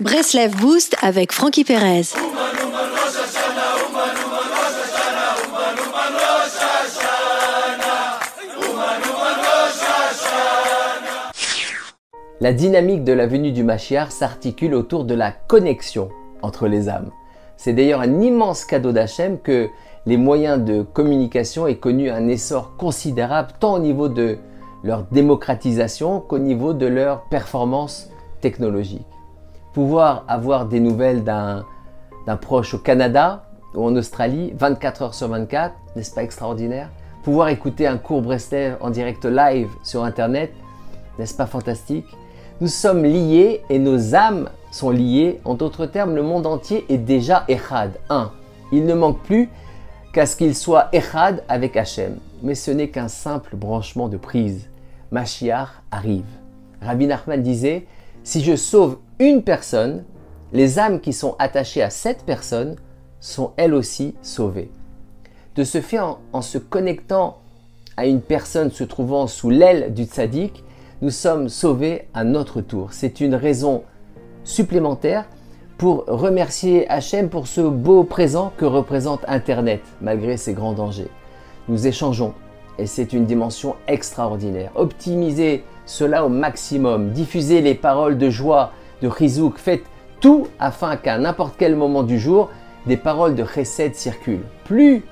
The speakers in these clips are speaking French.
Breslev Boost avec Frankie Perez. La dynamique de la venue du Mashiach s'articule autour de la connexion entre les âmes. C'est d'ailleurs un immense cadeau d'Hachem que les moyens de communication aient connu un essor considérable tant au niveau de leur démocratisation qu'au niveau de leur performance technologique. Pouvoir avoir des nouvelles d'un proche au Canada ou en Australie 24 heures sur 24, n'est-ce pas extraordinaire? Pouvoir écouter un cours Breslev en direct live sur Internet, n'est-ce pas fantastique? Nous sommes liés et nos âmes sont liées. En d'autres termes, le monde entier est déjà Echad, un. Il ne manque plus qu'à ce qu'il soit Echad avec Hachem. Mais ce n'est qu'un simple branchement de prise. Mashiach arrive. Rabbi Nachman disait Si je sauve une personne, les âmes qui sont attachées à cette personne sont elles aussi sauvées. De ce fait, en, se connectant à une personne se trouvant sous l'aile du tzaddik, nous sommes sauvés à notre tour. C'est une raison supplémentaire pour remercier Hachem pour ce beau présent que représente Internet, malgré ses grands dangers. Nous échangeons, et c'est une dimension extraordinaire. Optimisez cela au maximum, diffusez les paroles de joie, de Rizouk, faites tout afin qu'à n'importe quel moment du jour, des paroles de Chesed circulent. Plus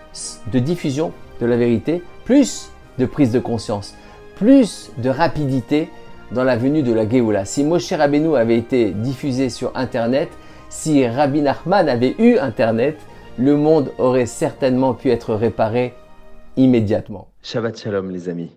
de diffusion de la vérité, plus de prise de conscience, plus de rapidité dans la venue de la Géoula. Si Moshe Rabbeinu avait été diffusé sur Internet, si Rabbi Nachman avait eu Internet, le monde aurait certainement pu être réparé immédiatement. Shabbat Shalom les amis.